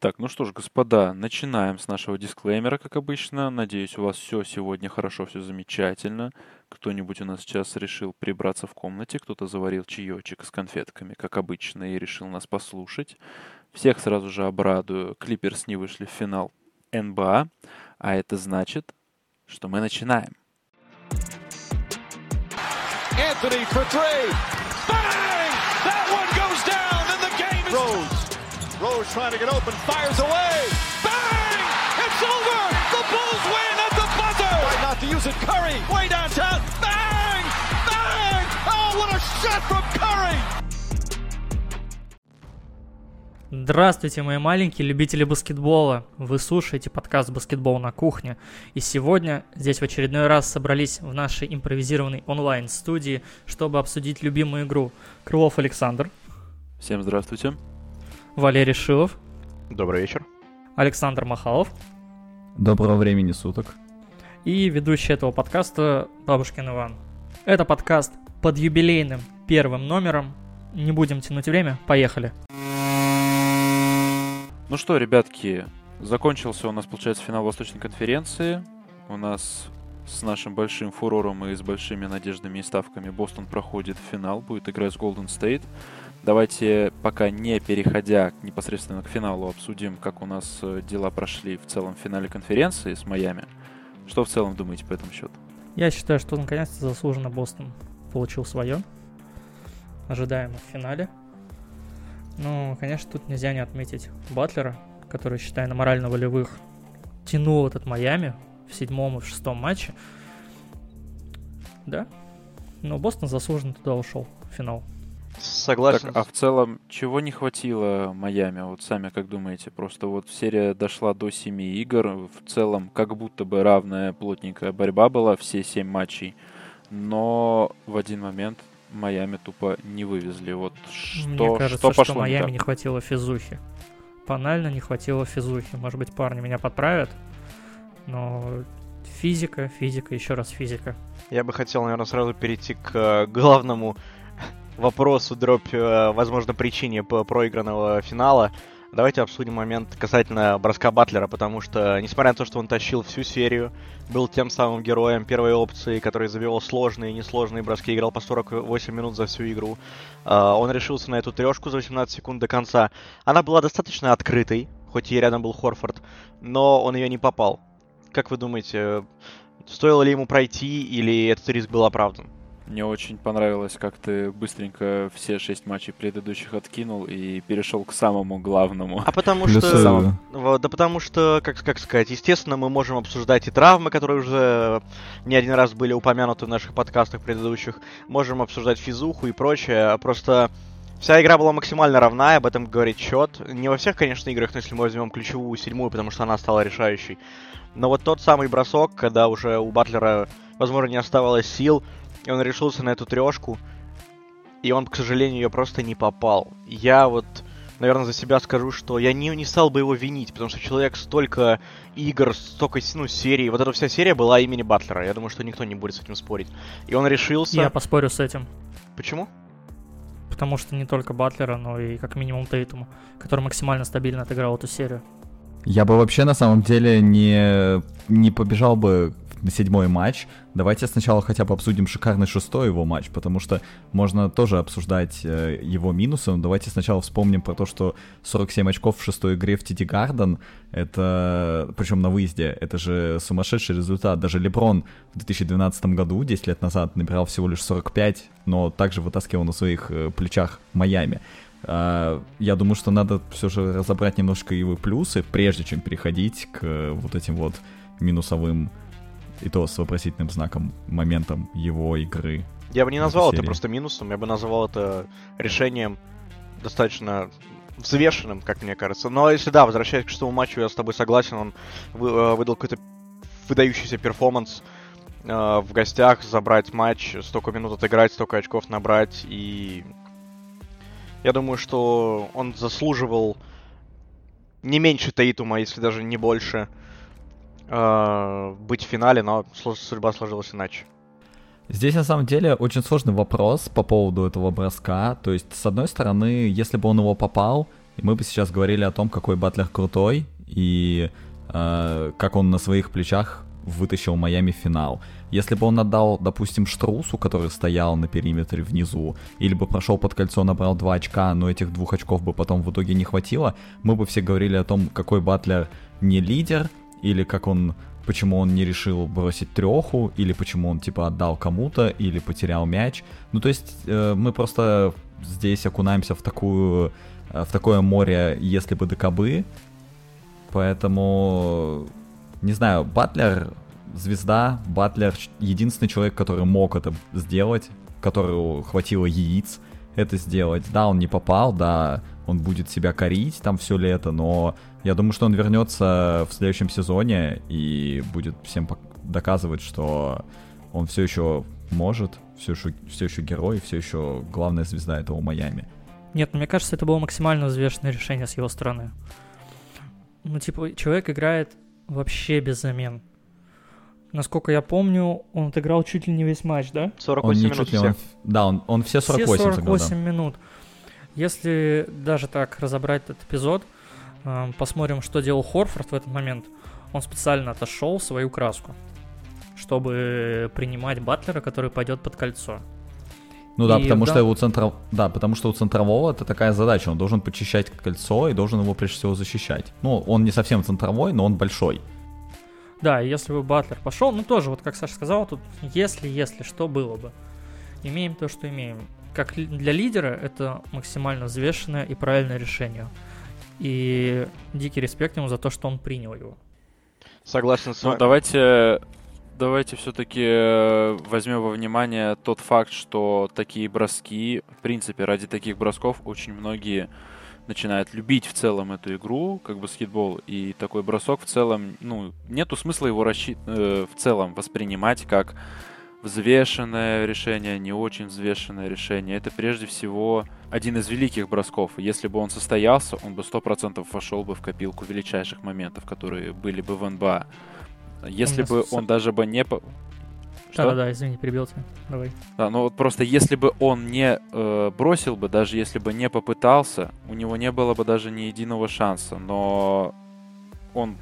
Так, ну что ж, господа, начинаем с нашего дисклеймера, как обычно. Надеюсь, у вас все сегодня хорошо, все замечательно. Кто-нибудь у нас сейчас решил прибраться в комнате, кто-то заварил чаечек с конфетками, как обычно, и решил нас послушать. Всех сразу же обрадую. Клиперс не вышли в финал НБА, а это значит, что мы начинаем. Anthony for three. Bang! That one goes down, and the game is... Rose. Rose trying to get open, fires away. Bang! It's over! The Bulls win at the buzzer! Try not to use it. Curry, way downtown. Bang! Bang! Oh, what a shot from Curry! Здравствуйте, мои маленькие любители баскетбола. Вы слушаете подкаст «Баскетбол на кухне». И сегодня здесь в очередной раз собрались в нашей импровизированной онлайн-студии, чтобы обсудить любимую игру. Крылов Александр. Всем здравствуйте. Валерий Шилов. Добрый вечер. Александр Махалов. Доброго времени суток. И ведущий этого подкаста Бабушкин Иван. Это подкаст под юбилейным первым номером. Не будем тянуть время, поехали. Ну что, ребятки, закончился у нас, получается, финал Восточной конференции. У нас с нашим большим фурором и с большими надеждами и ставками Бостон проходит в финал, будет играть с Golden State. Давайте, пока не переходя непосредственно к финалу, обсудим, как у нас э, дела прошли в целом в финале конференции с Майами. Что в целом думаете по этому счету? Я считаю, что наконец-то заслуженно Бостон получил свое. Ожидаемо в финале. Ну, конечно, тут нельзя не отметить Батлера, который, считай, на морально-волевых тянул этот Майами в седьмом и в шестом матче. Да. Но Бостон заслуженно туда ушел в финал. Согласен. Так, а в целом, чего не хватило Майами? Вот сами как думаете? Просто вот серия дошла до семи игр. В целом, как будто бы равная плотненькая борьба была, все семь матчей. Но в один момент Майами тупо не вывезли. Вот что, Мне кажется, что, пошло что Майами не, не хватило физухи. Банально не хватило физухи. Может быть, парни меня подправят, но физика, физика, еще раз физика. Я бы хотел, наверное, сразу перейти к э, главному вопросу, дробь, э, возможно, причине проигранного финала. Давайте обсудим момент касательно броска Батлера, потому что, несмотря на то, что он тащил всю серию, был тем самым героем первой опции, который забивал сложные и несложные броски, играл по 48 минут за всю игру, а, он решился на эту трешку за 18 секунд до конца. Она была достаточно открытой, хоть и рядом был Хорфорд, но он ее не попал. Как вы думаете, стоило ли ему пройти, или этот риск был оправдан? Мне очень понравилось, как ты быстренько все шесть матчей предыдущих откинул и перешел к самому главному. А потому что... Самому... Да потому что, как, как сказать, естественно, мы можем обсуждать и травмы, которые уже не один раз были упомянуты в наших подкастах предыдущих. Можем обсуждать физуху и прочее. А просто Вся игра была максимально равна, об этом говорит счет. Не во всех, конечно, играх, но если мы возьмем ключевую седьмую, потому что она стала решающей. Но вот тот самый бросок, когда уже у Батлера, возможно, не оставалось сил, и он решился на эту трешку. И он, к сожалению, ее просто не попал. Я вот, наверное, за себя скажу, что я не, не стал бы его винить, потому что человек столько игр, столько, ну, серий. Вот эта вся серия была имени Батлера. Я думаю, что никто не будет с этим спорить. И он решился... Я поспорю с этим. Почему? Потому что не только Батлера, но и как минимум Тейтума, который максимально стабильно отыграл эту серию. Я бы вообще на самом деле не, не побежал бы на седьмой матч. Давайте сначала хотя бы обсудим шикарный шестой его матч, потому что можно тоже обсуждать э, его минусы, но давайте сначала вспомним про то, что 47 очков в шестой игре в Тити Гарден, это, причем на выезде, это же сумасшедший результат. Даже Леброн в 2012 году, 10 лет назад, набирал всего лишь 45, но также вытаскивал на своих э, плечах Майами. Uh, я думаю, что надо все же разобрать немножко его плюсы, прежде чем переходить к э, вот этим вот минусовым и то с вопросительным знаком моментом его игры. Я бы не назвал это просто минусом, я бы назвал это решением достаточно взвешенным, как мне кажется. Но если да, возвращаясь к шестому матчу, я с тобой согласен, он э, выдал какой-то выдающийся перформанс э, в гостях, забрать матч, столько минут отыграть, столько очков набрать, и я думаю, что он заслуживал не меньше Тейтума, если даже не больше, э, быть в финале, но судьба сложилась иначе. Здесь на самом деле очень сложный вопрос по поводу этого броска. То есть, с одной стороны, если бы он его попал, мы бы сейчас говорили о том, какой Батлер крутой и э, как он на своих плечах вытащил Майами в финал. Если бы он отдал, допустим, Штрусу, который стоял на периметре внизу, или бы прошел под кольцо, набрал 2 очка, но этих двух очков бы потом в итоге не хватило, мы бы все говорили о том, какой Батлер не лидер, или как он почему он не решил бросить треху, или почему он типа отдал кому-то, или потерял мяч. Ну, то есть э, мы просто здесь окунаемся в такую э, в такое море, если бы докобы. Поэтому, не знаю, Батлер звезда, Батлер единственный человек, который мог это сделать, которому хватило яиц это сделать. Да, он не попал, да, он будет себя корить там все лето, но я думаю, что он вернется в следующем сезоне и будет всем доказывать, что он все еще может, все еще, все еще герой, все еще главная звезда этого Майами. Нет, мне кажется, это было максимально взвешенное решение с его стороны. Ну, типа, человек играет вообще без замен. Насколько я помню, он отыграл чуть ли не весь матч, да? 48 он минут чуть ли, он, Да, он, он все 48 Все 48 сыграл, да. минут. Если даже так разобрать этот эпизод, э, посмотрим, что делал Хорфорд в этот момент. Он специально отошел в свою краску, чтобы принимать Батлера, который пойдет под кольцо. Ну да, потому да... что у центра... да, потому что у центрового это такая задача, он должен почищать кольцо и должен его прежде всего защищать. Ну, он не совсем центровой, но он большой. Да, если бы Батлер пошел, ну тоже, вот как Саша сказал, тут если, если, что было бы. Имеем то, что имеем. Как для лидера это максимально взвешенное и правильное решение. И дикий респект ему за то, что он принял его. Согласен с ну, вами. Ну, давайте, давайте все-таки э, возьмем во внимание тот факт, что такие броски, в принципе, ради таких бросков очень многие начинает любить в целом эту игру, как баскетбол, и такой бросок в целом, ну, нету смысла его рассчит... э, в целом воспринимать как взвешенное решение, не очень взвешенное решение. Это прежде всего один из великих бросков. Если бы он состоялся, он бы сто процентов вошел бы в копилку величайших моментов, которые были бы в НБА. Если бы он даже бы не... Да-да-да, извини, перебил тебя. Давай. Да, ну вот просто если бы он не э, бросил бы, даже если бы не попытался, у него не было бы даже ни единого шанса. Но он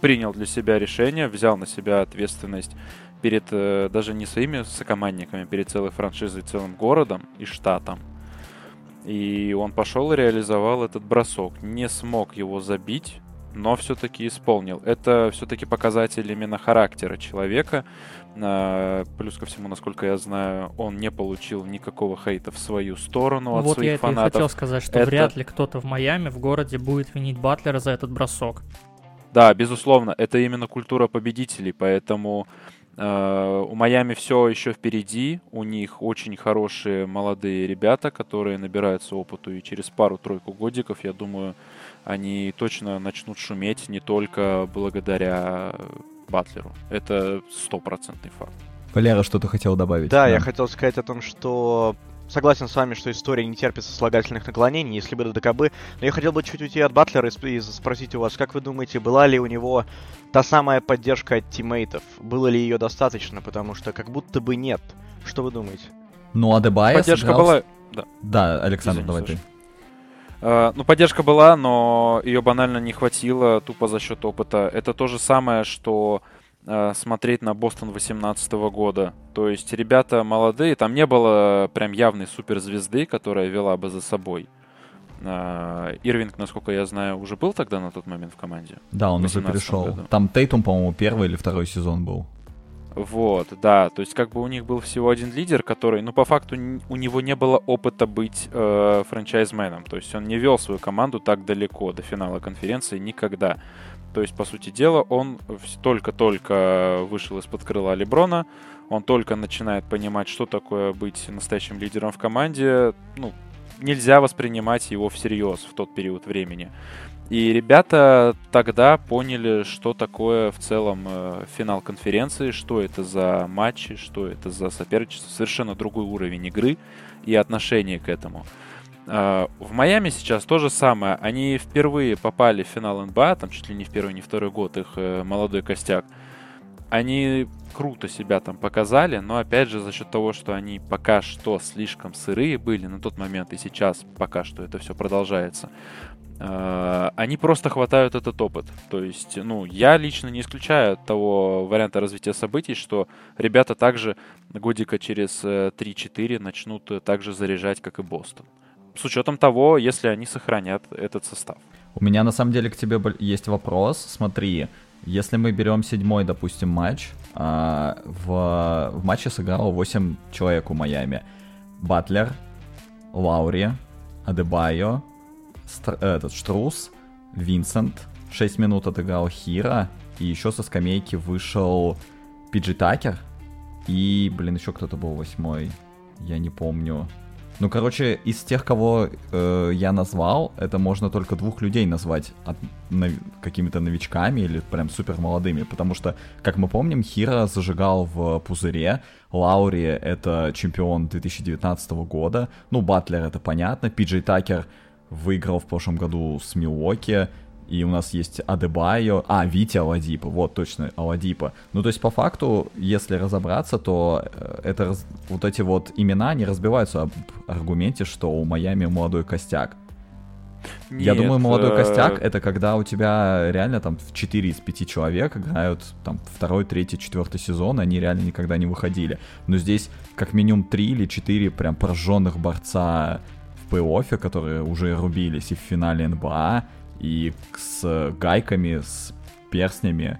принял для себя решение, взял на себя ответственность перед э, даже не своими сокомандниками, перед целой франшизой, целым городом и штатом. И он пошел и реализовал этот бросок. Не смог его забить, но все-таки исполнил. Это все-таки показатель именно характера человека. А, плюс ко всему, насколько я знаю, он не получил никакого хейта в свою сторону от вот своих я фанатов. Вот я хотел сказать, что это... вряд ли кто-то в Майами, в городе, будет винить Батлера за этот бросок. Да, безусловно, это именно культура победителей, поэтому э, у Майами все еще впереди, у них очень хорошие молодые ребята, которые набираются опыту, и через пару-тройку годиков, я думаю, они точно начнут шуметь не только благодаря Батлеру. Это стопроцентный факт. Валера что-то хотел добавить. Да, да, я хотел сказать о том, что согласен с вами, что история не терпит сослагательных наклонений, если бы до ДКБ. Но я хотел бы чуть уйти от Батлера и, спросить у вас, как вы думаете, была ли у него та самая поддержка от тиммейтов? Было ли ее достаточно? Потому что как будто бы нет. Что вы думаете? Ну, Адебайя Поддержка сыграл... была... Да, да Александр, Извини, давай слушай. ты. Э, ну, поддержка была, но ее банально не хватило тупо за счет опыта. Это то же самое, что э, смотреть на Бостон 18 года. То есть ребята молодые, там не было прям явной суперзвезды, которая вела бы за собой. Э, Ирвинг, насколько я знаю, уже был тогда на тот момент в команде? Да, он уже перешел. Году. Там Тейтум, по-моему, первый или второй сезон был. Вот, да, то есть как бы у них был всего один лидер, который, ну, по факту у него не было опыта быть э, франчайзменом, то есть он не вел свою команду так далеко до финала конференции никогда. То есть, по сути дела, он только-только вышел из-под крыла Леброна, он только начинает понимать, что такое быть настоящим лидером в команде. Ну, нельзя воспринимать его всерьез в тот период времени. И ребята тогда поняли, что такое в целом э, финал конференции, что это за матчи, что это за соперничество, совершенно другой уровень игры и отношение к этому. Э, в Майами сейчас то же самое. Они впервые попали в финал НБА, там чуть ли не в первый, не второй год их э, молодой костяк. они круто себя там показали, но опять же за счет того, что они пока что слишком сырые были на тот момент и сейчас пока что это все продолжается, они просто хватают этот опыт. То есть, ну, я лично не исключаю того варианта развития событий, что ребята также годика через 3-4 начнут также заряжать, как и Бостон. С учетом того, если они сохранят этот состав. У меня на самом деле к тебе есть вопрос. Смотри, если мы берем седьмой, допустим, матч, в, в матче сыграло 8 человек у Майами. Батлер, Лаури, Адебайо, Стр, этот Штрус, Винсент, 6 минут отыграл Хира, и еще со скамейки вышел Пиджи Такер, и, блин, еще кто-то был восьмой, я не помню. Ну, короче, из тех, кого э, я назвал, это можно только двух людей назвать от, на, какими-то новичками или прям супер молодыми, потому что, как мы помним, Хира зажигал в пузыре, Лаури — это чемпион 2019 года, ну, Батлер — это понятно, Пиджей Такер выиграл в прошлом году с Милуоки, и у нас есть Адебайо, а, Витя Аладипа, вот точно, Аладипа. Ну, то есть, по факту, если разобраться, то э, это вот эти вот имена не разбиваются об аргументе, что у Майами молодой костяк. Нет, Я думаю, молодой э... костяк это когда у тебя реально там 4 из 5 человек играют там второй, третий, четвертый сезон, они реально никогда не выходили. Но здесь как минимум 3 или 4 прям пораженных борца в плей-оффе, которые уже рубились и в финале НБА, и с гайками, с перстнями.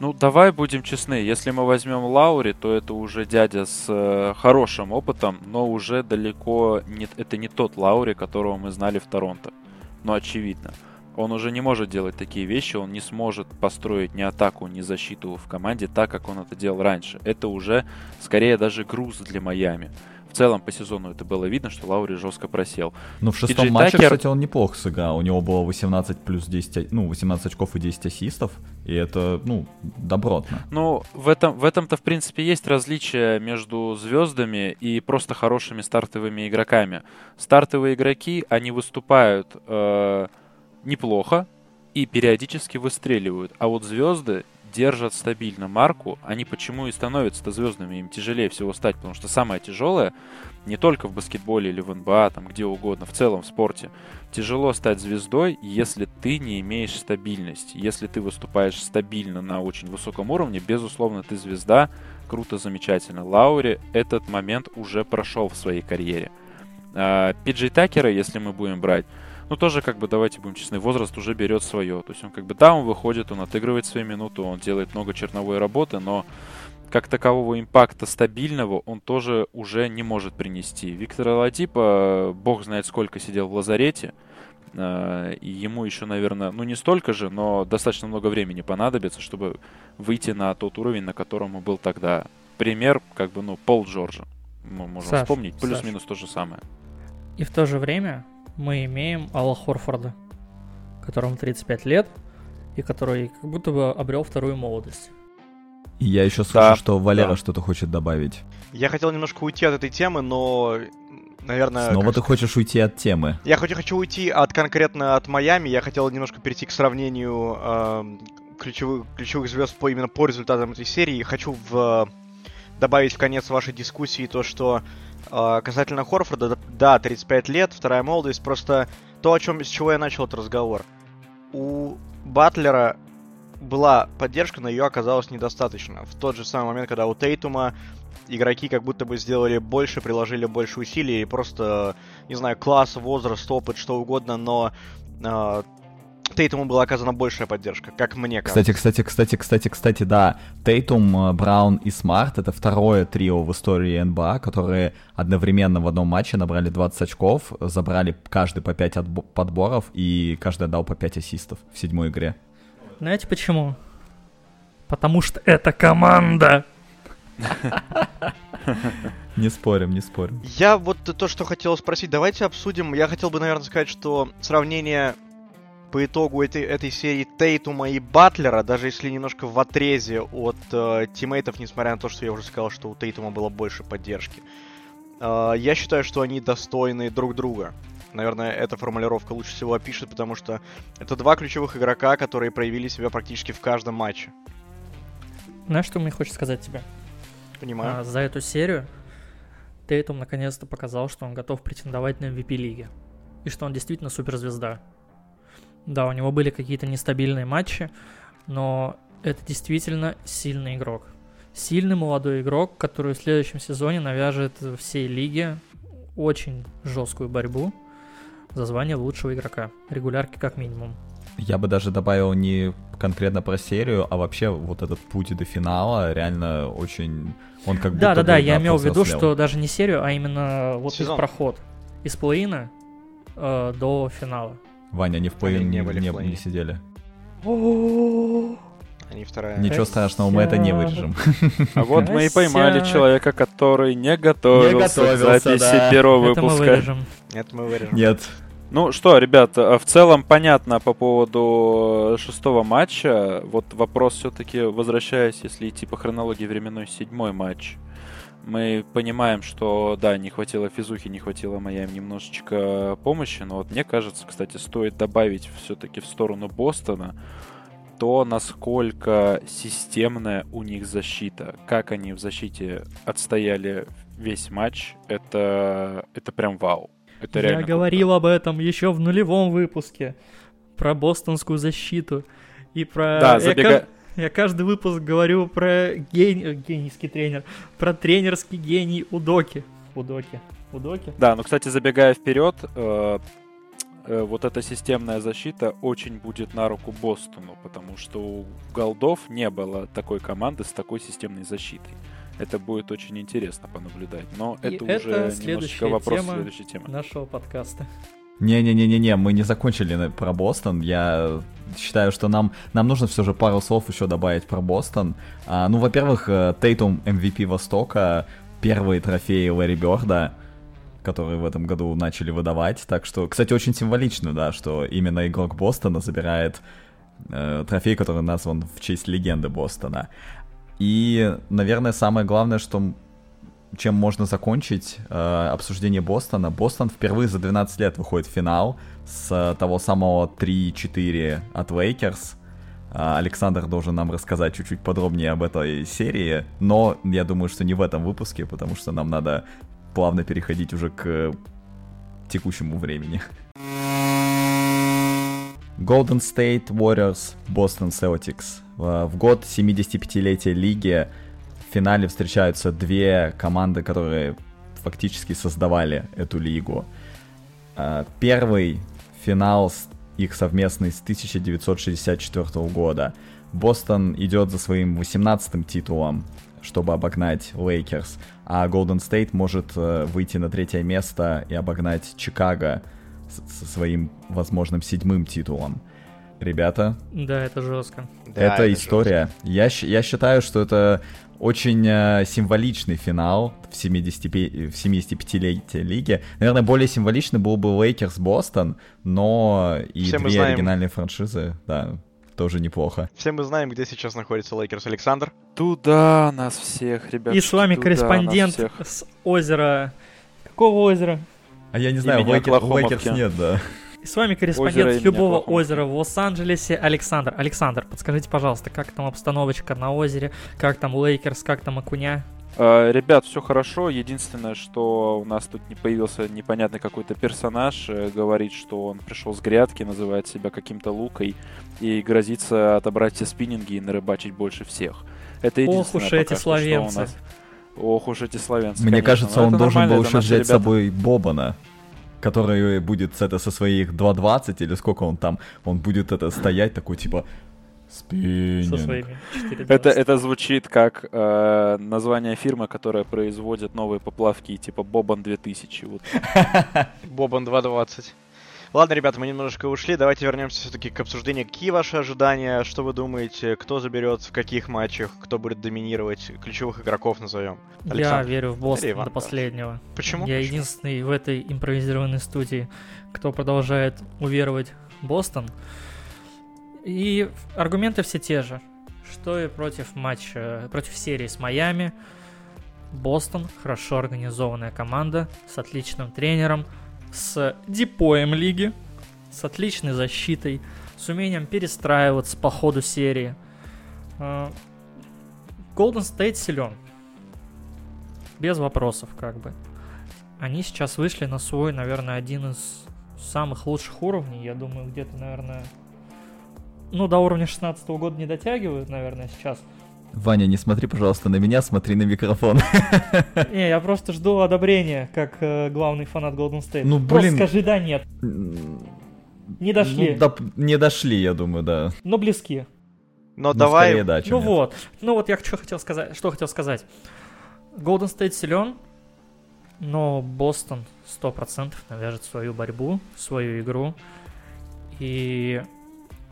Ну, давай будем честны, если мы возьмем Лаури, то это уже дядя с э, хорошим опытом, но уже далеко не, это не тот Лаури, которого мы знали в Торонто. Но очевидно. Он уже не может делать такие вещи, он не сможет построить ни атаку, ни защиту в команде так, как он это делал раньше. Это уже скорее даже груз для Майами в целом по сезону это было видно, что Лаури жестко просел. Ну, в шестом Пиджи матче, Такер... кстати, он неплохо сыграл. У него было 18 плюс 10, ну, 18 очков и 10 ассистов. И это, ну, добротно. Ну, в, этом, в этом-то, в принципе, есть различие между звездами и просто хорошими стартовыми игроками. Стартовые игроки, они выступают э, неплохо и периодически выстреливают. А вот звезды держат стабильно марку, они почему и становятся-то звездными, им тяжелее всего стать, потому что самое тяжелое, не только в баскетболе или в НБА, там где угодно, в целом в спорте, тяжело стать звездой, если ты не имеешь стабильности. Если ты выступаешь стабильно на очень высоком уровне, безусловно, ты звезда, круто, замечательно. Лаури этот момент уже прошел в своей карьере. А, Пиджей Такера, если мы будем брать, ну, тоже, как бы, давайте будем честны, возраст уже берет свое. То есть он, как бы, да, он выходит, он отыгрывает свои минуты, он делает много черновой работы, но как такового импакта стабильного он тоже уже не может принести. Виктор Аладипа, бог знает сколько сидел в лазарете, э, и ему еще, наверное, ну не столько же, но достаточно много времени понадобится, чтобы выйти на тот уровень, на котором он был тогда. Пример, как бы, ну, Пол Джорджа. Мы можем Саш, вспомнить, плюс-минус то же самое. И в то же время мы имеем Алла Хорфорда, которому 35 лет, и который как будто бы обрел вторую молодость. И я еще слышу, да, что Валера да. что-то хочет добавить. Я хотел немножко уйти от этой темы, но, наверное... Снова ты хочешь уйти от темы. Я хоть хочу уйти от конкретно от Майами, я хотел немножко перейти к сравнению э, ключевых, ключевых звезд по, именно по результатам этой серии. Хочу в, добавить в конец вашей дискуссии то, что касательно Хорфорда, да, 35 лет, вторая молодость, просто то, о чем, с чего я начал этот разговор. У Батлера была поддержка, но ее оказалось недостаточно. В тот же самый момент, когда у Тейтума игроки как будто бы сделали больше, приложили больше усилий, и просто, не знаю, класс, возраст, опыт, что угодно, но э, Тейтуму была оказана большая поддержка, как мне кажется. Кстати, кстати, кстати, кстати, кстати, да. Тейтум, э, Браун и Смарт — это второе трио в истории НБА, которые одновременно в одном матче набрали 20 очков, забрали каждый по 5 подборов, и каждый отдал по 5 ассистов в седьмой игре. Знаете почему? Потому что это команда! Не спорим, не спорим. Я вот то, что хотел спросить, давайте обсудим. Я хотел бы, наверное, сказать, что сравнение по итогу этой, этой серии Тейтума и Батлера, даже если немножко в отрезе от э, тиммейтов, несмотря на то, что я уже сказал, что у Тейтума было больше поддержки, э, я считаю, что они достойны друг друга. Наверное, эта формулировка лучше всего опишет, потому что это два ключевых игрока, которые проявили себя практически в каждом матче. Знаешь, что мне хочется сказать тебе? Понимаю. А, за эту серию Тейтум наконец-то показал, что он готов претендовать на MVP лиги. И что он действительно суперзвезда. Да, у него были какие-то нестабильные матчи, но это действительно сильный игрок. Сильный молодой игрок, который в следующем сезоне навяжет всей лиге очень жесткую борьбу за звание лучшего игрока. Регулярки как минимум. Я бы даже добавил не конкретно про серию, а вообще вот этот путь до финала реально очень... Он как да, да, да, я имел в виду, что даже не серию, а именно вот Сезон. проход из плей-ина э, до финала. Ваня, они в плей не, не, не, не сидели. Они вторая. Ничего страшного, мы это не вырежем. А вот мы и поймали человека, который не готовился, к записи первого выпуска. Это мы вырежем. Нет. Ну что, ребят, а в целом понятно по поводу шестого матча. Вот вопрос все-таки, возвращаясь, если идти по хронологии временной, седьмой матч. Мы понимаем, что да, не хватило физухи, не хватило Майами немножечко помощи, но вот мне кажется, кстати, стоит добавить все-таки в сторону Бостона то, насколько системная у них защита. Как они в защите отстояли весь матч, это, это прям вау. Это Я говорил круто. об этом еще в нулевом выпуске. Про бостонскую защиту. И про... Да, забега... я, каждый выпуск говорю про гений... генийский тренер. Про тренерский гений Удоки. Удоки. Удоки. Да, ну, кстати, забегая вперед, э, э, вот эта системная защита очень будет на руку Бостону, потому что у Голдов не было такой команды с такой системной защитой. Это будет очень интересно понаблюдать. Но И это, это уже немножечко вопрос тема следующей темы. нашего подкаста. Не-не-не-не-не, мы не закончили про Бостон. Я считаю, что нам, нам нужно все же пару слов еще добавить про Бостон. А, ну, во-первых, э, Тейтум MVP Востока, первые трофеи Лэри Бёрда, которые в этом году начали выдавать. Так что, кстати, очень символично, да, что именно игрок Бостона забирает э, трофей, который назван в честь легенды Бостона. И, наверное, самое главное, что чем можно закончить э, обсуждение Бостона. Бостон впервые за 12 лет выходит в финал с того самого 3-4 от Лейкерс. Э, Александр должен нам рассказать чуть-чуть подробнее об этой серии, но я думаю, что не в этом выпуске, потому что нам надо плавно переходить уже к текущему времени. Golden State Warriors, Boston Celtics. В год 75-летия лиги в финале встречаются две команды, которые фактически создавали эту лигу. А, первый финал их совместный с 1964 года. Бостон идет за своим 18-м титулом, чтобы обогнать Лейкерс, а Golden State может э, выйти на третье место и обогнать Чикаго со своим возможным седьмым титулом. Ребята. Да, это жестко. Да, это, это история. Я, я считаю, что это очень э, символичный финал в, 70, в 75-летие лиги. Наверное, более символичный был бы Лейкерс Бостон, но и Все две знаем... оригинальные франшизы, да, тоже неплохо. Все мы знаем, где сейчас находится Лейкерс Александр. Туда нас всех, ребят. И с вами корреспондент с озера... Какого озера? А я не знаю, Лейкерс нет, да. И с вами корреспондент любого озера в Лос-Анджелесе Александр. Александр, подскажите, пожалуйста, как там обстановочка на озере, как там Лейкерс, как там Акуня? Э, ребят, все хорошо. Единственное, что у нас тут не появился непонятный какой-то персонаж, э, говорит, что он пришел с грядки, называет себя каким-то лукой и грозится отобрать все спиннинги и нарыбачить больше всех. Это единственное, Ох уж эти славянцы. Нас... Ох уж эти славянцы. Мне конечно. кажется, он должен был еще взять ребята. с собой Бобана который будет это со своих 2.20 или сколько он там, он будет это стоять такой типа Спиннинг. Это, это звучит как э, название фирмы, которая производит новые поплавки типа Бобан 2000. Вот. Бобан 220. Ладно, ребята, мы немножечко ушли. Давайте вернемся все-таки к обсуждению. Какие ваши ожидания? Что вы думаете? Кто заберет в каких матчах? Кто будет доминировать? Ключевых игроков назовем. Александр. Я верю в Бостон до последнего. Почему? Я Почему? единственный в этой импровизированной студии, кто продолжает уверовать Бостон. И аргументы все те же. Что и против матча, против серии с Майами. Бостон хорошо организованная команда с отличным тренером, с дипоем лиги, с отличной защитой, с умением перестраиваться по ходу серии. А, Golden State силен. Без вопросов, как бы. Они сейчас вышли на свой, наверное, один из самых лучших уровней. Я думаю, где-то, наверное, ну, до уровня 16 года не дотягивают, наверное, сейчас. Ваня, не смотри, пожалуйста, на меня, смотри на микрофон. Не, я просто жду одобрения, как э, главный фанат Golden State. Ну, блин. Просто скажи да, нет. Не дошли. Ну, да, не дошли, я думаю, да. Но близки. Но ну, давай... Скорее, да, ну нет. вот. Ну вот я что хотел сказать. Что хотел сказать. Golden State силен, но Бостон 100% навяжет свою борьбу, свою игру. И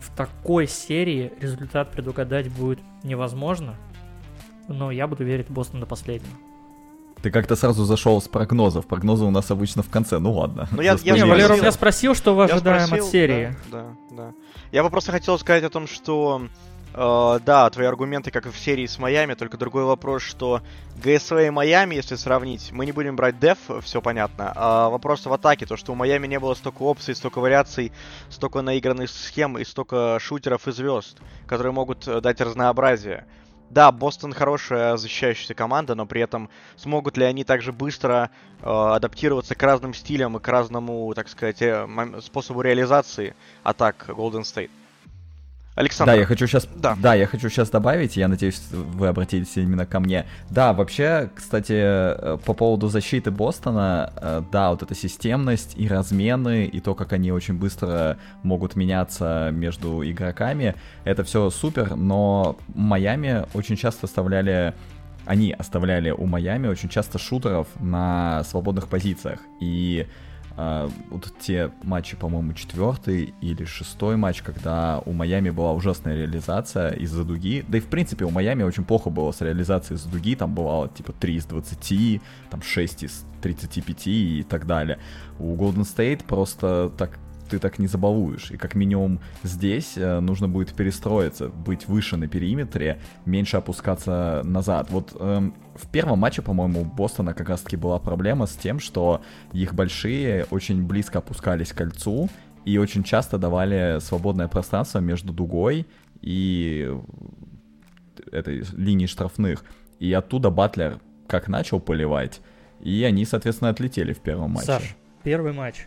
в такой серии результат предугадать будет невозможно, но я буду верить в Бостон до последнего. Ты как-то сразу зашел с прогнозов. Прогнозы у нас обычно в конце. Ну ладно. Ну, я, я, я, Валера меня спросил, что мы ожидаем спросил, от серии. Да, да, да. Я бы просто хотел сказать о том, что Uh, да, твои аргументы, как и в серии с Майами, только другой вопрос, что ГСВ и Майами, если сравнить, мы не будем брать деф, все понятно, а вопрос в атаке, то, что у Майами не было столько опций, столько вариаций, столько наигранных схем и столько шутеров и звезд, которые могут э, дать разнообразие. Да, Бостон хорошая защищающаяся команда, но при этом смогут ли они также быстро э, адаптироваться к разным стилям и к разному, так сказать, э, способу реализации атак Golden State? Александр. Да, я хочу сейчас, да. да, я хочу сейчас добавить, я надеюсь, вы обратились именно ко мне. Да, вообще, кстати, э, по поводу защиты Бостона, э, да, вот эта системность и размены, и то, как они очень быстро могут меняться между игроками, это все супер, но Майами очень часто оставляли они оставляли у Майами очень часто шутеров на свободных позициях. И а, вот те матчи, по-моему, четвертый или шестой матч, когда у Майами была ужасная реализация из-за дуги. Да и, в принципе, у Майами очень плохо было с реализацией из-за дуги. Там бывало, типа, 3 из 20, там 6 из 35 и так далее. У Golden State просто так ты так не забалуешь. И как минимум здесь э, нужно будет перестроиться, быть выше на периметре, меньше опускаться назад. Вот эм, в первом матче, по-моему, у Бостона как раз-таки была проблема с тем, что их большие очень близко опускались к кольцу и очень часто давали свободное пространство между дугой и этой линией штрафных. И оттуда Батлер как начал поливать, и они, соответственно, отлетели в первом матче. Саш, первый матч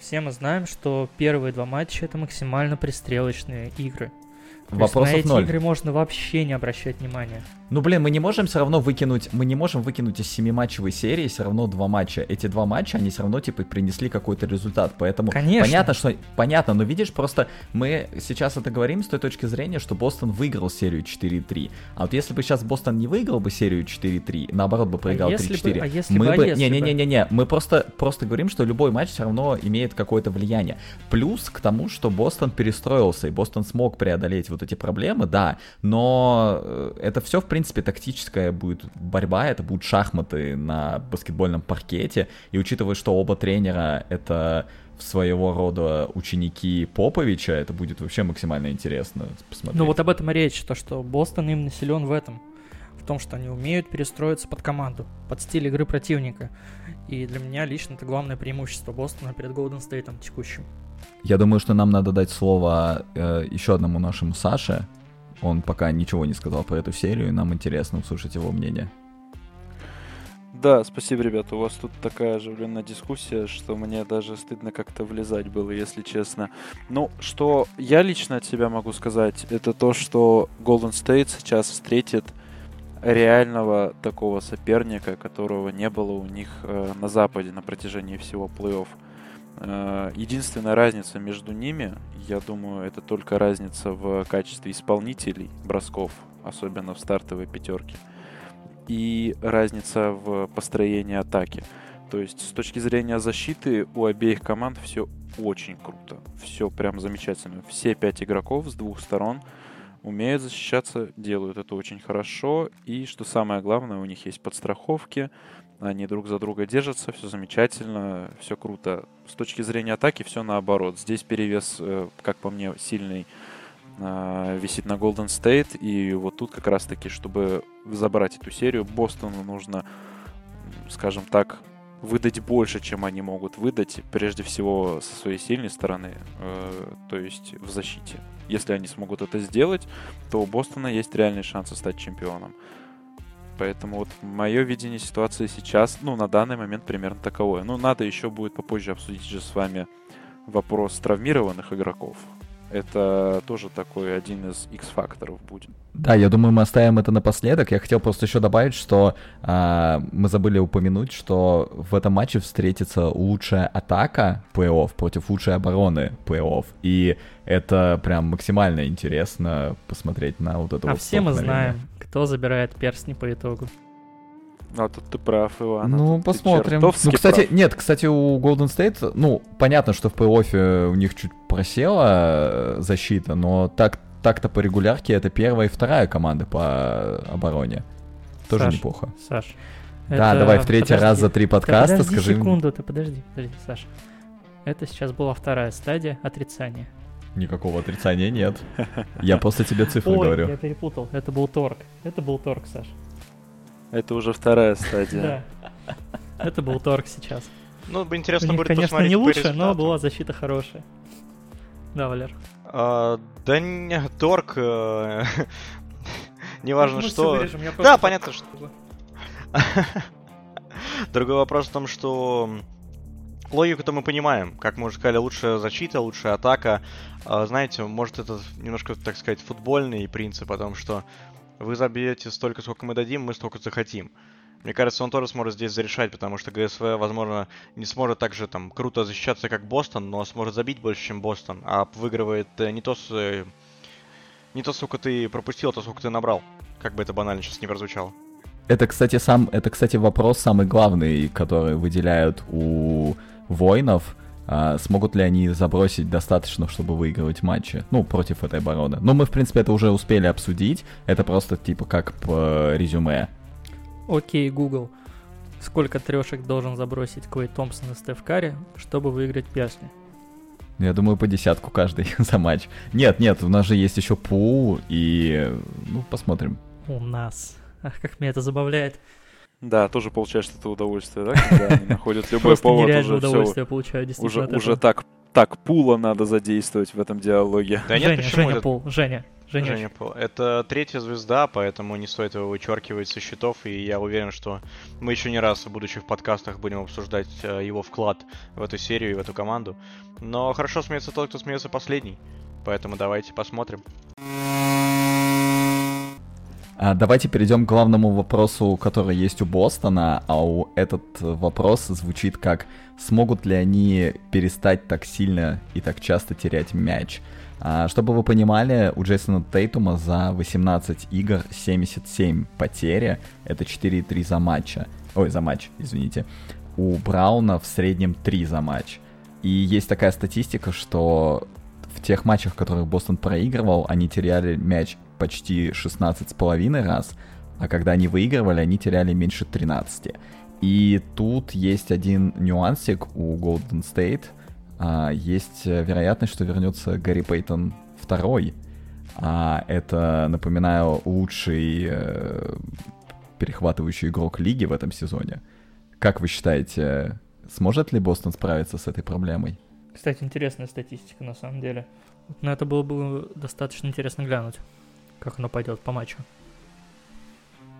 все мы знаем, что первые два матча это максимально пристрелочные игры. Вопросов на эти ноль. игры можно вообще не обращать внимания. Ну, блин, мы не можем все равно выкинуть, мы не можем выкинуть из семиматчевой серии все равно два матча. Эти два матча, они все равно, типа, принесли какой-то результат. Поэтому Конечно. понятно, что... Понятно, но видишь, просто мы сейчас это говорим с той точки зрения, что Бостон выиграл серию 4-3. А вот если бы сейчас Бостон не выиграл бы серию 4-3, наоборот бы проиграл а 3-4, а если мы бы... Не-не-не-не-не, мы просто, просто говорим, что любой матч все равно имеет какое-то влияние. Плюс к тому, что Бостон перестроился, и Бостон смог преодолеть вот эти проблемы, да, но э, это все, в принципе, тактическое такая будет борьба, это будут шахматы на баскетбольном паркете, и учитывая, что оба тренера это своего рода ученики Поповича, это будет вообще максимально интересно посмотреть. Ну вот об этом и речь, то что Бостон именно силен в этом, в том, что они умеют перестроиться под команду, под стиль игры противника. И для меня лично это главное преимущество Бостона перед Голден Стейтом текущим. Я думаю, что нам надо дать слово э, еще одному нашему Саше, он пока ничего не сказал про эту серию, и нам интересно услышать его мнение. Да, спасибо, ребята. У вас тут такая оживленная дискуссия, что мне даже стыдно как-то влезать было, если честно. Ну, что я лично от себя могу сказать, это то, что Golden State сейчас встретит реального такого соперника, которого не было у них э, на Западе на протяжении всего плей-офф. Э, единственная разница между ними, я думаю, это только разница в качестве исполнителей бросков, особенно в стартовой пятерке, и разница в построении атаки. То есть с точки зрения защиты у обеих команд все очень круто. Все прям замечательно. Все пять игроков с двух сторон умеют защищаться, делают это очень хорошо. И что самое главное, у них есть подстраховки, они друг за друга держатся, все замечательно, все круто. С точки зрения атаки все наоборот. Здесь перевес, э, как по мне, сильный а, висит на Golden State. И вот тут как раз таки, чтобы забрать эту серию, Бостону нужно, скажем так, выдать больше, чем они могут выдать, прежде всего со своей сильной стороны, э, то есть в защите. Если они смогут это сделать, то у Бостона есть реальные шансы стать чемпионом. Поэтому вот мое видение ситуации сейчас, ну, на данный момент примерно таковое. Ну, надо еще будет попозже обсудить же с вами вопрос травмированных игроков это тоже такой один из X-факторов будет. Да, я думаю, мы оставим это напоследок. Я хотел просто еще добавить, что а, мы забыли упомянуть, что в этом матче встретится лучшая атака плей-офф против лучшей обороны плей-офф. И это прям максимально интересно посмотреть на вот это а вот все мы знаем, кто забирает перстни по итогу. А тут ты прав, Иван. Ну, посмотрим. Ну, кстати, прав. нет, кстати, у Golden State, ну, понятно, что в плей-оффе у них чуть просела э, защита, но так, так-то по регулярке это первая и вторая команда по обороне. Тоже Саш, неплохо. Саш. Да, это... давай в третий подожди, раз за три подкаста подожди скажи. секунду, ты подожди, подожди, Саш. Это сейчас была вторая стадия отрицания. Никакого отрицания нет. Я просто тебе цифры Ой, говорю. я перепутал. Это был торг. Это был торг, Саш. Это уже вторая стадия. Да. Это был торг сейчас. Ну, интересно будет конечно, посмотреть не лучше, но была защита хорошая. Да, Валер. А, да не, торг... Э, неважно ну, что... Да, понятно, что... Другой вопрос в том, что логику-то мы понимаем. Как мы уже сказали, лучшая защита, лучшая атака. А, знаете, может это немножко, так сказать, футбольный принцип о том, что вы забьете столько, сколько мы дадим, мы столько захотим. Мне кажется, он тоже сможет здесь зарешать, потому что ГСВ, возможно, не сможет так же там круто защищаться, как Бостон, но сможет забить больше, чем Бостон, а выигрывает э, не то, с, э, не то, сколько ты пропустил, а то, сколько ты набрал. Как бы это банально сейчас не прозвучало. Это, кстати, сам, это, кстати, вопрос самый главный, который выделяют у воинов а, смогут ли они забросить достаточно, чтобы выигрывать матчи, ну, против этой обороны. Но мы, в принципе, это уже успели обсудить, это просто, типа, как по резюме. Окей, Google, сколько трешек должен забросить Клей Томпсон и Стеф Карри, чтобы выиграть Персли? Я думаю, по десятку каждый за матч. Нет, нет, у нас же есть еще пул, и, ну, посмотрим. У нас. Ах, как меня это забавляет. Да, тоже получаешь это удовольствие, да, когда они находят любой повод уже удовольствие получаю, уже, уже так, так пула надо задействовать в этом диалоге. Да нет, Женя, Женя это... Пул, Женя, Женя. Женя Пул. Это третья звезда, поэтому не стоит его вычеркивать со счетов, и я уверен, что мы еще не раз, будучи в подкастах, будем обсуждать э, его вклад в эту серию и в эту команду. Но хорошо смеется тот, кто смеется последний, поэтому давайте посмотрим. А, давайте перейдем к главному вопросу, который есть у Бостона, а у этот вопрос звучит как «Смогут ли они перестать так сильно и так часто терять мяч?» а, Чтобы вы понимали, у Джейсона Тейтума за 18 игр 77 потери, это 4,3 за матча. Ой, за матч, извините. У Брауна в среднем 3 за матч. И есть такая статистика, что в тех матчах, в которых Бостон проигрывал, они теряли мяч почти 16,5 раз, а когда они выигрывали, они теряли меньше 13. И тут есть один нюансик у Golden State. А, есть вероятность, что вернется Гарри Пейтон второй. А это, напоминаю, лучший э, перехватывающий игрок лиги в этом сезоне. Как вы считаете, сможет ли Бостон справиться с этой проблемой? Кстати, интересная статистика на самом деле. На это было бы достаточно интересно глянуть как оно пойдет по матчу?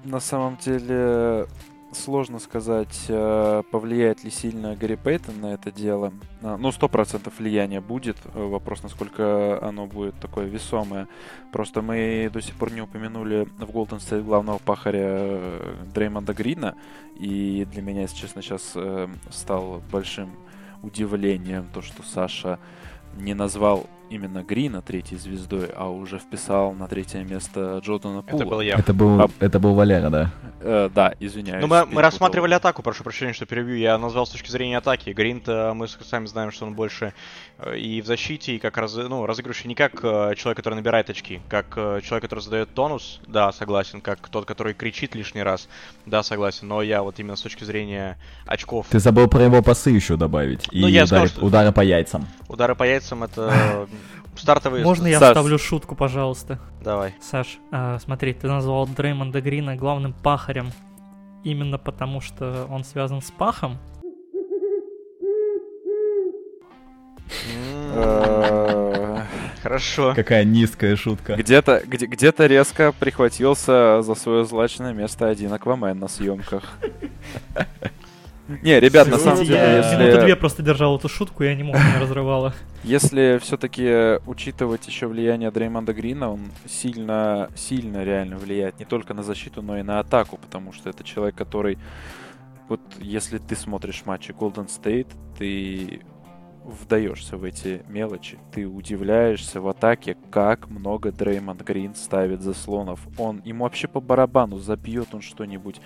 На самом деле сложно сказать, э, повлияет ли сильно Гарри Пейтон на это дело. А, ну, сто процентов влияние будет. Вопрос, насколько оно будет такое весомое. Просто мы до сих пор не упомянули в Golden State главного пахаря э, Дреймонда Грина. И для меня, если честно, сейчас э, стал большим удивлением то, что Саша не назвал именно Грина третьей звездой, а уже вписал на третье место Джордана Пула. Это был я. Это был, а... это был Валера, да? Э, да, извиняюсь. Ну, мы, мы рассматривали атаку, прошу прощения, что перебью. Я назвал с точки зрения атаки. Грин-то мы сами знаем, что он больше э, и в защите, и как раз, ну, разыгрывающий не как э, человек, который набирает очки, как э, человек, который задает тонус, да, согласен, как тот, который кричит лишний раз, да, согласен, но я вот именно с точки зрения очков. Ты забыл про его пасы еще добавить, ну, и я удар, сказал, что... удары по яйцам. Удары по яйцам это Стартовые. Можно я Саш. вставлю шутку, пожалуйста? Давай. Саш, э, смотри, ты назвал Дреймонда Грина главным пахарем именно потому, что он связан с пахом. Хорошо. Какая низкая шутка. Где-то где, где-то резко прихватился за свое злачное место один Аквамен на съемках. Не, ребят, на самом деле, если... Минуты две просто держал эту шутку, я не мог, меня разрывало. Если все-таки учитывать еще влияние Дреймонда Грина, он сильно, сильно реально влияет не только на защиту, но и на атаку, потому что это человек, который... Вот если ты смотришь матчи Golden State, ты вдаешься в эти мелочи. Ты удивляешься в атаке, как много Дреймонд Грин ставит заслонов. Он, ему вообще по барабану, забьет он что-нибудь,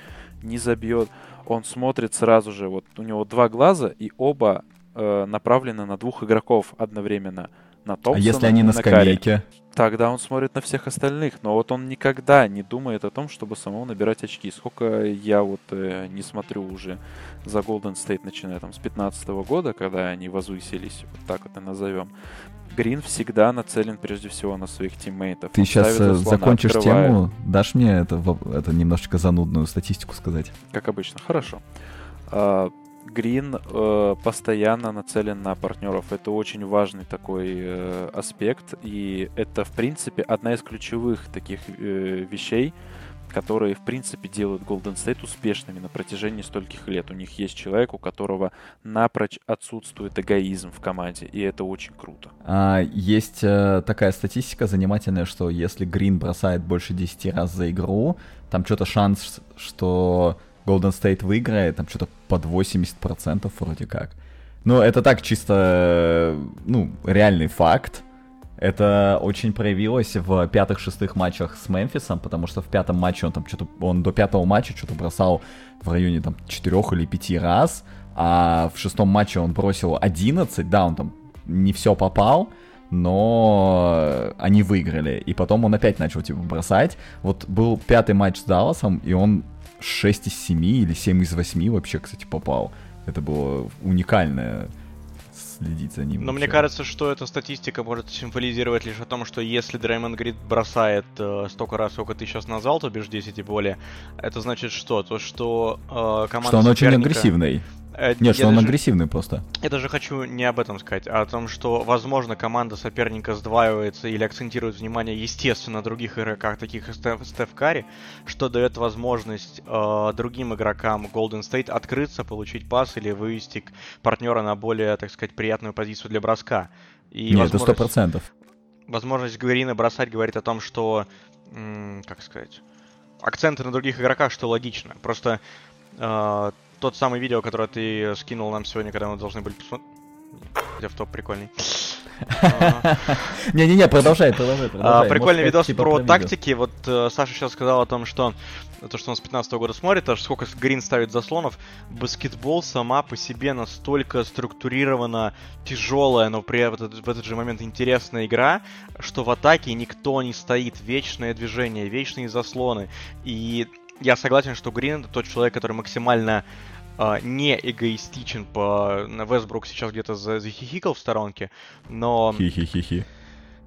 не забьет. Он смотрит сразу же, вот у него два глаза, и оба э, направлены на двух игроков одновременно. На Томпсона а если они на, на скамейке? Тогда он смотрит на всех остальных, но вот он никогда не думает о том, чтобы самому набирать очки. Сколько я вот э, не смотрю уже за Golden State, начиная там с 15 года, когда они возвысились, вот так это назовем. Грин всегда нацелен прежде всего на своих тиммейтов. Ты он сейчас э, закончишь открывает. тему, дашь мне это, это немножечко занудную статистику сказать? Как обычно, хорошо. А, Грин э, постоянно нацелен на партнеров. Это очень важный такой э, аспект. И это, в принципе, одна из ключевых таких э, вещей, которые, в принципе, делают Golden State успешными на протяжении стольких лет. У них есть человек, у которого напрочь отсутствует эгоизм в команде, и это очень круто. А, есть э, такая статистика занимательная, что если Грин бросает больше 10 раз за игру, там что-то шанс, что Golden State выиграет, там что-то под 80% вроде как. Ну, это так чисто, ну, реальный факт. Это очень проявилось в пятых-шестых матчах с Мемфисом, потому что в пятом матче он там что-то, он до пятого матча что-то бросал в районе там четырех или пяти раз, а в шестом матче он бросил 11, да, он там не все попал, но они выиграли. И потом он опять начал типа бросать. Вот был пятый матч с Далласом, и он 6 из 7 или 7 из 8 вообще, кстати, попал. Это было уникальное следить за ним. Но мне кажется, что эта статистика может символизировать лишь о том, что если Дреймонд Грид бросает э, столько раз, сколько ты сейчас назвал, то бишь 10 и более, это значит что? То, что э, команда Что он соперника... очень агрессивный. Э, Нет, что он даже, агрессивный просто. Я даже хочу не об этом сказать, а о том, что, возможно, команда соперника сдваивается или акцентирует внимание, естественно, на других игроках, таких как Стеф, Стеф Карри, что дает возможность э, другим игрокам Golden State открыться, получить пас или вывести партнера на более, так сказать, приятную позицию для броска. И Нет, это сто процентов. Возможность Гверина бросать говорит о том, что, м- как сказать, акценты на других игроках, что логично. Просто э, тот самый видео, которое ты скинул нам сегодня, когда мы должны были посмотреть. Хотя в топ прикольный. Не-не-не, продолжай, продолжай, продолжай. Прикольный видос типа про тактики. Вот э, Саша сейчас сказал о том, что то, что он с 15 года смотрит, аж сколько Грин ставит заслонов. Баскетбол сама по себе настолько структурирована, тяжелая, но при этом в этот же момент интересная игра, что в атаке никто не стоит. Вечное движение, вечные заслоны. И я согласен, что Грин это тот человек, который максимально э, не эгоистичен по... Вестбрук сейчас где-то захихикал в сторонке, но... Хи-хи-хи-хи.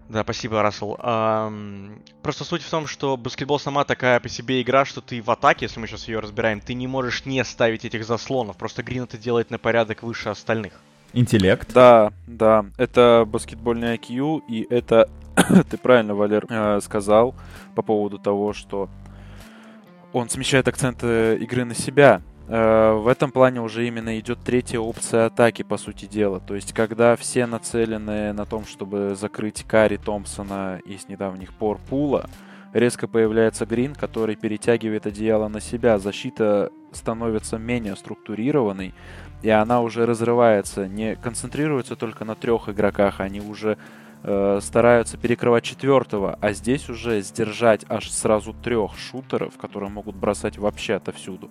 Да, спасибо, Рассел. Эм, просто суть в том, что баскетбол сама такая по себе игра, что ты в атаке, если мы сейчас ее разбираем, ты не можешь не ставить этих заслонов. Просто Грин это делает на порядок выше остальных. Интеллект. Да, да. Это баскетбольный IQ, и это, ты правильно, Валер, э, сказал по поводу того, что он смещает акценты игры на себя. Э, в этом плане уже именно идет третья опция атаки, по сути дела. То есть, когда все нацелены на том, чтобы закрыть Карри Томпсона из недавних пор Пула, резко появляется Грин, который перетягивает одеяло на себя. Защита становится менее структурированной, и она уже разрывается, не концентрируется только на трех игроках, они уже э, стараются перекрывать четвертого, а здесь уже сдержать аж сразу трех шутеров, которые могут бросать вообще отовсюду.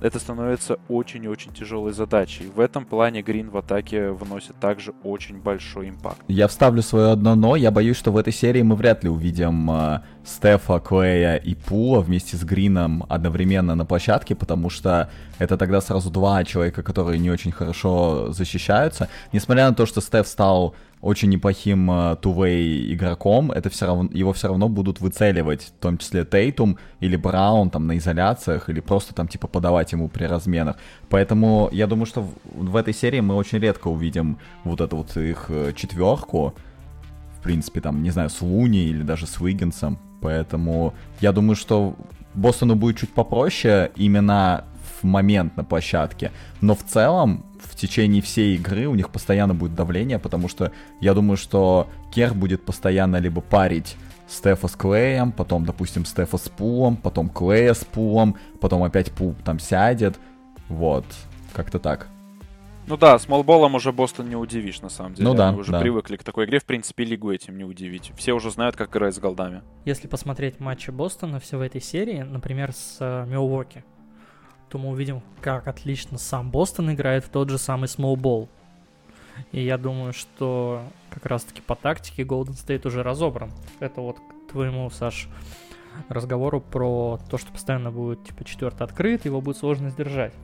Это становится очень и очень тяжелой задачей. В этом плане Грин в атаке вносит также очень большой импакт. Я вставлю свое одно но. Я боюсь, что в этой серии мы вряд ли увидим э, Стефа, Клея и Пула вместе с Грином одновременно на площадке, потому что это тогда сразу два человека, которые не очень хорошо защищаются. Несмотря на то, что Стеф стал очень неплохим э, тувей игроком, это все равно, его все равно будут выцеливать, в том числе Тейтум или Браун там на изоляциях, или просто там типа подавать ему при разменах. Поэтому я думаю, что в, в этой серии мы очень редко увидим вот эту вот их э, четверку, в принципе, там, не знаю, с Луни или даже с Уиггинсом. Поэтому я думаю, что Бостону будет чуть попроще именно в момент на площадке. Но в целом, в течение всей игры у них постоянно будет давление, потому что я думаю, что Кер будет постоянно либо парить Стефа с Клеем, потом, допустим, Стефа с Пулом, потом Клея с Пулом, потом опять Пул там сядет. Вот, как-то так. Ну да, с молболом уже Бостон не удивишь, на самом деле. Ну да, Они уже да. привыкли к такой игре. В принципе, лигу этим не удивить. Все уже знают, как играть с голдами. Если посмотреть матчи Бостона все в этой серии, например, с э, Милуоки, то мы увидим, как отлично сам Бостон играет в тот же самый смолбол. И я думаю, что как раз-таки по тактике Golden State уже разобран. Это вот к твоему, Саш, разговору про то, что постоянно будет типа четвертый открыт, его будет сложно сдержать.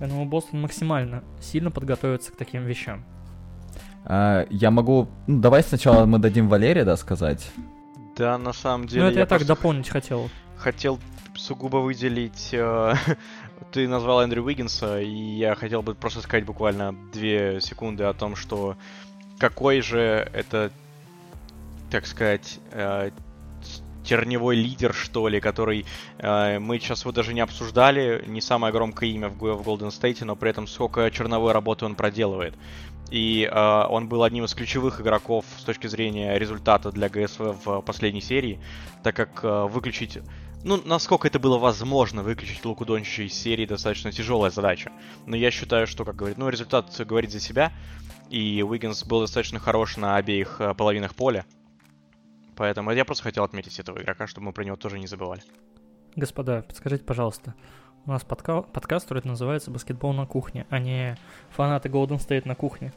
Я думаю, Бостон максимально сильно подготовится к таким вещам. А, я могу... Ну, давай сначала мы дадим Валерия, да, сказать. Да, на самом деле. Ну, это я, так просто дополнить хотел. хотел сугубо выделить... э, ты назвал Эндрю Уиггинса, и я хотел бы просто сказать буквально две секунды о том, что какой же это, так сказать, э, терневой лидер, что ли, который э, мы сейчас его даже не обсуждали, не самое громкое имя в, в Golden State, но при этом сколько черновой работы он проделывает. И э, он был одним из ключевых игроков с точки зрения результата для ГСВ в последней серии, так как э, выключить ну, насколько это было возможно выключить Луку Дончича из серии, достаточно тяжелая задача. Но я считаю, что, как говорит, ну, результат говорит за себя. И Уиггинс был достаточно хорош на обеих э, половинах поля. Поэтому я просто хотел отметить этого игрока, чтобы мы про него тоже не забывали. Господа, подскажите, пожалуйста, у нас подка- подкаст, который называется «Баскетбол на кухне», а не «Фанаты Golden State на кухне».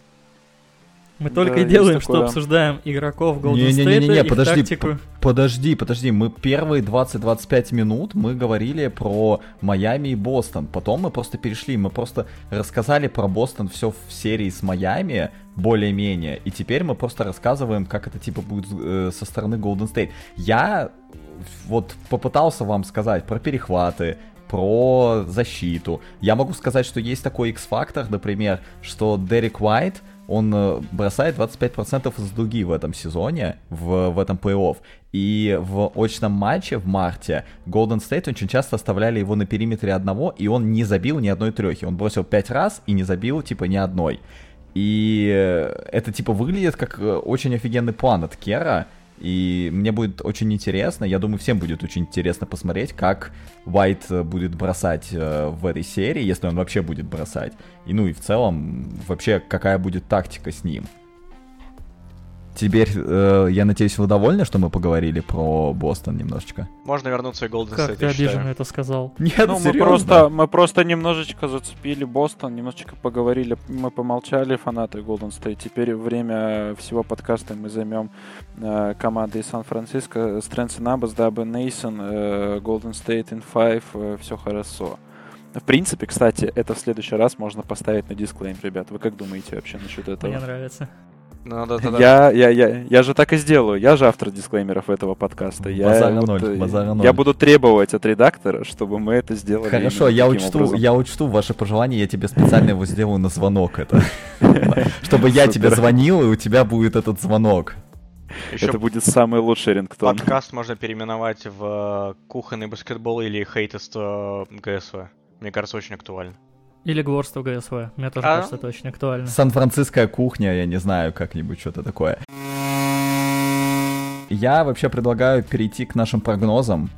Мы Да, только и есть делаем, что такое. обсуждаем игроков Golden Не-не-не-не, State, их подожди, тактику. Подожди, подожди, мы первые 20-25 минут мы говорили про Майами и Бостон. Потом мы просто перешли, мы просто рассказали про Бостон все в серии с Майами, более-менее. И теперь мы просто рассказываем, как это типа будет э, со стороны Golden State. Я вот попытался вам сказать про перехваты, про защиту. Я могу сказать, что есть такой X-фактор, например, что Дерек Уайт, он э, бросает 25% из дуги в этом сезоне, в, в этом плей-офф. И в очном матче в марте Golden State очень часто оставляли его на периметре одного, и он не забил ни одной трехи. Он бросил 5 раз и не забил, типа, ни одной. И э, это, типа, выглядит как э, очень офигенный план от Кера. И мне будет очень интересно, я думаю, всем будет очень интересно посмотреть, как Уайт э, будет бросать э, в этой серии, если он вообще будет бросать. И ну и в целом, вообще, какая будет тактика с ним. Теперь, э, я надеюсь, вы довольны, что мы поговорили про Бостон немножечко? Можно вернуться и Golden Как ты я обиженно это сказал? Нет, Ну, мы просто, мы просто немножечко зацепили Бостон, немножечко поговорили, мы помолчали, фанаты Golden State. Теперь время всего подкаста мы займем э, командой из Сан-Франциско. Strengths and Numbers, дабы Нейсон, э, Golden State in 5, все хорошо. В принципе, кстати, это в следующий раз можно поставить на дисклейм, ребят. Вы как думаете вообще насчет этого? Мне нравится. Надо тогда- Я, я, я, я же так и сделаю. Я же автор дисклеймеров этого подкаста. Я, вот, ноль, э, базара ноль. я буду требовать от редактора, чтобы мы это сделали. Хорошо, я учту, образом. я учту ваше пожелание, я тебе специально его сделаю на звонок это. Чтобы я тебе звонил, и у тебя будет этот звонок. Еще Это будет самый лучший рингтон. подкаст можно переименовать в э, кухонный баскетбол или хейтест ГСВ. Мне кажется, очень актуально. Или Гворство ГСВ. Мне тоже А? кажется, это очень актуально. Сан-Франциская кухня, я не знаю, как-нибудь что-то такое. Я вообще предлагаю перейти к нашим прогнозам.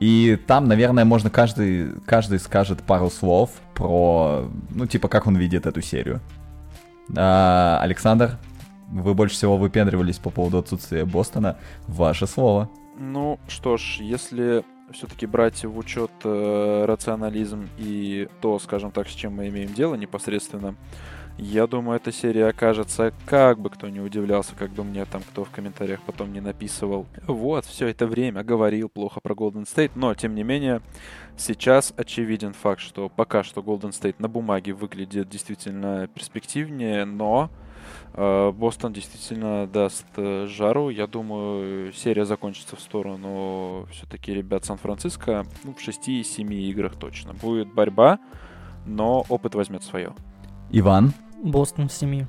И там, наверное, можно каждый, каждый скажет пару слов про, ну, типа, как он видит эту серию. А, Александр, вы больше всего выпендривались по поводу отсутствия Бостона. Ваше слово. Ну что ж, если все-таки брать в учет э, рационализм и то, скажем так, с чем мы имеем дело непосредственно, я думаю, эта серия окажется, как бы кто ни удивлялся, как бы мне там кто в комментариях потом не написывал. Вот, все это время говорил плохо про Golden State, но, тем не менее, сейчас очевиден факт, что пока что Golden State на бумаге выглядит действительно перспективнее, но Бостон действительно даст э, жару. Я думаю, серия закончится в сторону все-таки ребят Сан-Франциско ну, в 6-7 играх точно. Будет борьба, но опыт возьмет свое. Иван? Бостон в 7.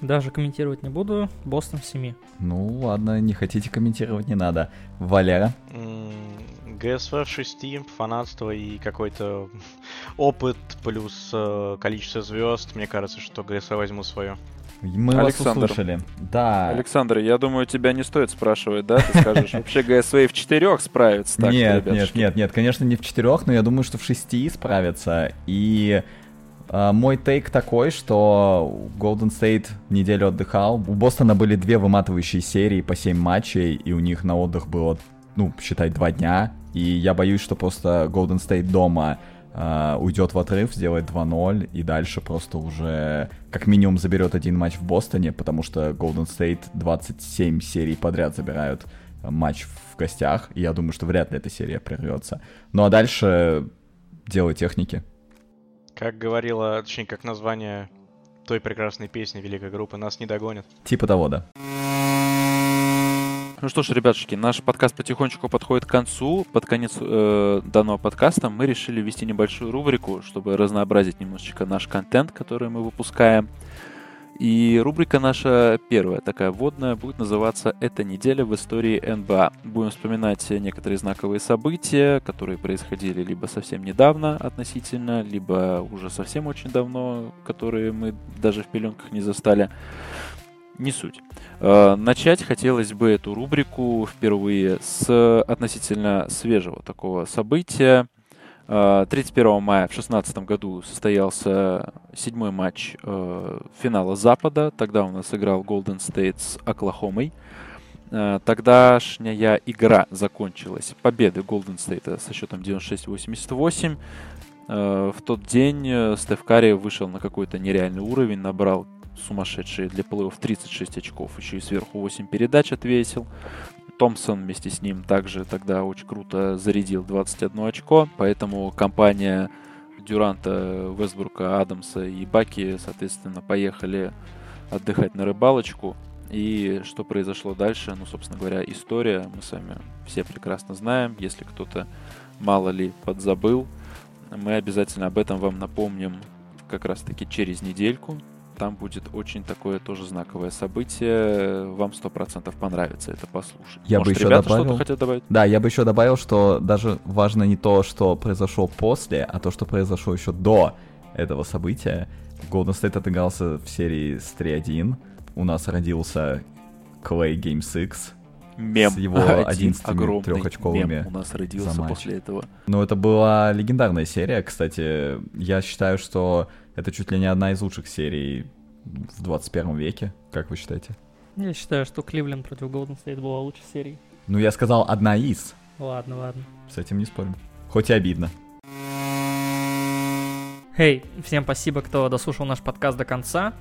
Даже комментировать не буду. Бостон в 7. Ну ладно, не хотите комментировать, не надо. Валера? ГСВ 6, фанатство и какой-то опыт плюс э, количество звезд. Мне кажется, что ГСВ возьму свое. Мы Александр. вас услышали. Да. Alexander, я думаю, тебя не стоит спрашивать, да? Ты скажешь, вообще ГСВ в четырех справится? Так, нет, нет, нет, нет, конечно, не в четырех, но я думаю, что в шести справится. И э, мой тейк такой, что Golden State неделю отдыхал. У Бостона были две выматывающие серии по 7 матчей, и у них на отдых было, ну, считай, два дня. И я боюсь, что просто Golden State дома Uh, уйдет в отрыв, сделает 2-0 и дальше просто уже как минимум заберет один матч в Бостоне, потому что Golden State 27 серий подряд забирают матч в гостях, и я думаю, что вряд ли эта серия прервется. Ну а дальше дело техники. Как говорила, точнее, как название той прекрасной песни великой группы «Нас не догонят». Типа того, да. Ну что ж, ребятушки, наш подкаст потихонечку подходит к концу. Под конец э, данного подкаста мы решили ввести небольшую рубрику, чтобы разнообразить немножечко наш контент, который мы выпускаем. И рубрика наша первая, такая вводная, будет называться «Эта неделя в истории НБА». Будем вспоминать некоторые знаковые события, которые происходили либо совсем недавно относительно, либо уже совсем очень давно, которые мы даже в пеленках не застали не суть. Э, начать хотелось бы эту рубрику впервые с относительно свежего такого события. 31 э, мая в 2016 году состоялся седьмой матч э, финала Запада. Тогда у нас играл Golden State с Оклахомой. Тогдашняя игра закончилась победой Golden State со счетом 96-88. В тот день Стеф Карри вышел на какой-то нереальный уровень, набрал сумасшедшие для плей-офф 36 очков. Еще и сверху 8 передач отвесил. Томпсон вместе с ним также тогда очень круто зарядил 21 очко. Поэтому компания Дюранта, Вестбрука, Адамса и Баки, соответственно, поехали отдыхать на рыбалочку. И что произошло дальше, ну, собственно говоря, история мы с вами все прекрасно знаем. Если кто-то мало ли подзабыл, мы обязательно об этом вам напомним как раз-таки через недельку. Там будет очень такое тоже знаковое событие. Вам сто процентов понравится это послушать. Я Может, бы еще ребята добавил... что-то хотят добавить? Да, я бы еще добавил, что даже важно не то, что произошло после, а то, что произошло еще до этого события. Golden State отыгрался в серии с 3-1. У нас родился Clay Game 6, мем. С его 11 трехочковыми мем у нас родился после этого. Ну, это была легендарная серия, кстати. Я считаю, что это чуть ли не одна из лучших серий в 21 веке. Как вы считаете? Я считаю, что Кливленд против Голден Стейт была лучшей серией. Ну, я сказал одна из. Ладно, ладно. С этим не спорим. Хоть и обидно. Хей, hey, всем спасибо, кто дослушал наш подкаст до конца.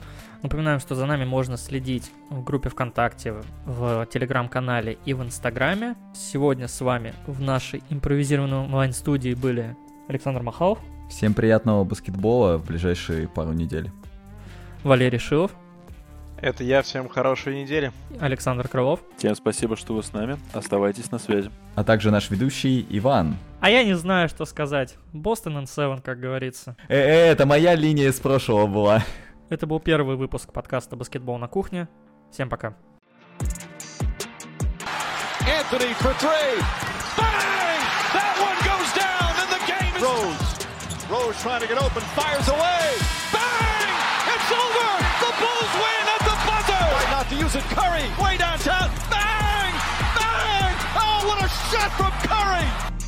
Напоминаем, что за нами можно следить в группе ВКонтакте, в Телеграм-канале и в Инстаграме. Сегодня с вами в нашей импровизированной онлайн-студии были Александр Махалов. Всем приятного баскетбола в ближайшие пару недель. Валерий Шилов. Это я, всем хорошей недели. Александр Крылов. Всем спасибо, что вы с нами. Оставайтесь на связи. А также наш ведущий Иван. А я не знаю, что сказать. Бостон and Seven, как говорится. Э, -э это моя линия из прошлого была. Это был первый выпуск подкаста «Баскетбол на кухне». Всем пока. Anthony for three. Bang! That one goes down and the game is... Rose. Rose trying to get open, fires away. Bang! It's over! The Bulls win! Cruz and Curry way downtown. Bang! Bang! Oh, what a shot from Curry!